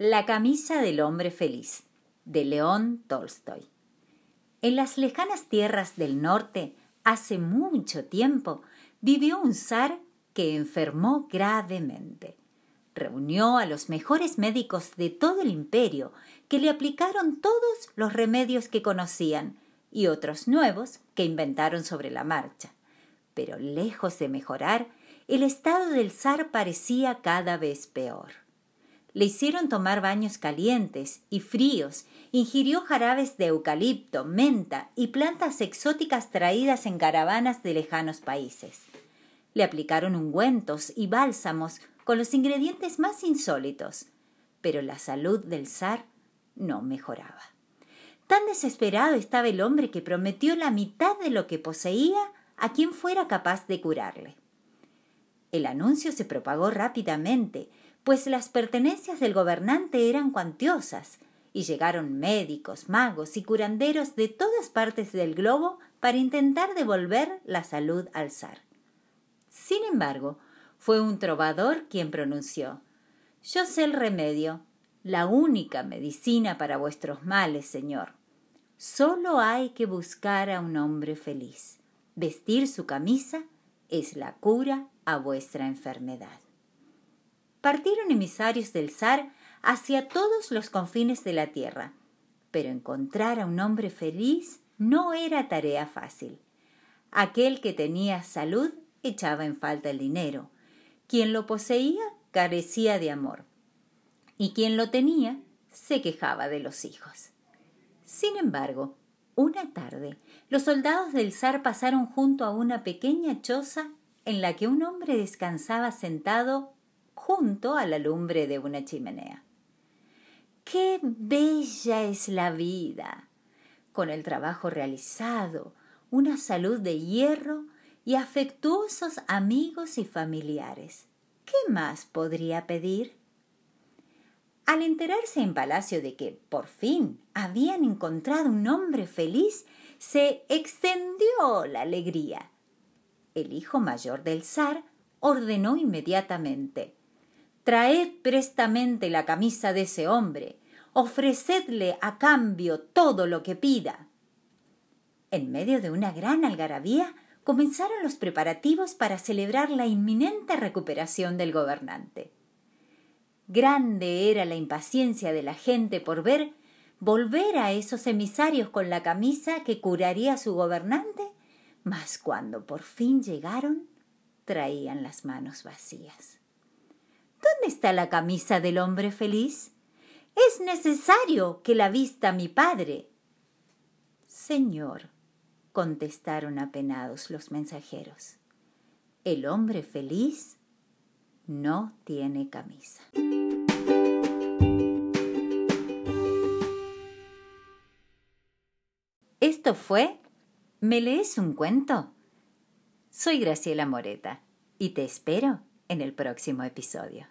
La camisa del hombre feliz, de León Tolstoy. En las lejanas tierras del norte, hace mucho tiempo, vivió un zar que enfermó gravemente. Reunió a los mejores médicos de todo el imperio, que le aplicaron todos los remedios que conocían y otros nuevos que inventaron sobre la marcha. Pero lejos de mejorar, el estado del zar parecía cada vez peor. Le hicieron tomar baños calientes y fríos, ingirió jarabes de eucalipto, menta y plantas exóticas traídas en caravanas de lejanos países. Le aplicaron ungüentos y bálsamos con los ingredientes más insólitos, pero la salud del zar no mejoraba. Tan desesperado estaba el hombre que prometió la mitad de lo que poseía a quien fuera capaz de curarle. El anuncio se propagó rápidamente, pues las pertenencias del gobernante eran cuantiosas, y llegaron médicos, magos y curanderos de todas partes del globo para intentar devolver la salud al zar. Sin embargo, fue un trovador quien pronunció Yo sé el remedio, la única medicina para vuestros males, señor. Solo hay que buscar a un hombre feliz. Vestir su camisa es la cura a vuestra enfermedad partieron emisarios del zar hacia todos los confines de la tierra. Pero encontrar a un hombre feliz no era tarea fácil. Aquel que tenía salud echaba en falta el dinero. Quien lo poseía carecía de amor. Y quien lo tenía se quejaba de los hijos. Sin embargo, una tarde, los soldados del zar pasaron junto a una pequeña choza en la que un hombre descansaba sentado junto a la lumbre de una chimenea. ¡Qué bella es la vida! Con el trabajo realizado, una salud de hierro y afectuosos amigos y familiares. ¿Qué más podría pedir? Al enterarse en palacio de que, por fin, habían encontrado un hombre feliz, se extendió la alegría. El hijo mayor del zar ordenó inmediatamente Traed prestamente la camisa de ese hombre, ofrecedle a cambio todo lo que pida. En medio de una gran algarabía comenzaron los preparativos para celebrar la inminente recuperación del gobernante. Grande era la impaciencia de la gente por ver volver a esos emisarios con la camisa que curaría a su gobernante, mas cuando por fin llegaron, traían las manos vacías. ¿Dónde está la camisa del hombre feliz? Es necesario que la vista mi padre. Señor, contestaron apenados los mensajeros, el hombre feliz no tiene camisa. Esto fue ¿Me lees un cuento? Soy Graciela Moreta y te espero en el próximo episodio.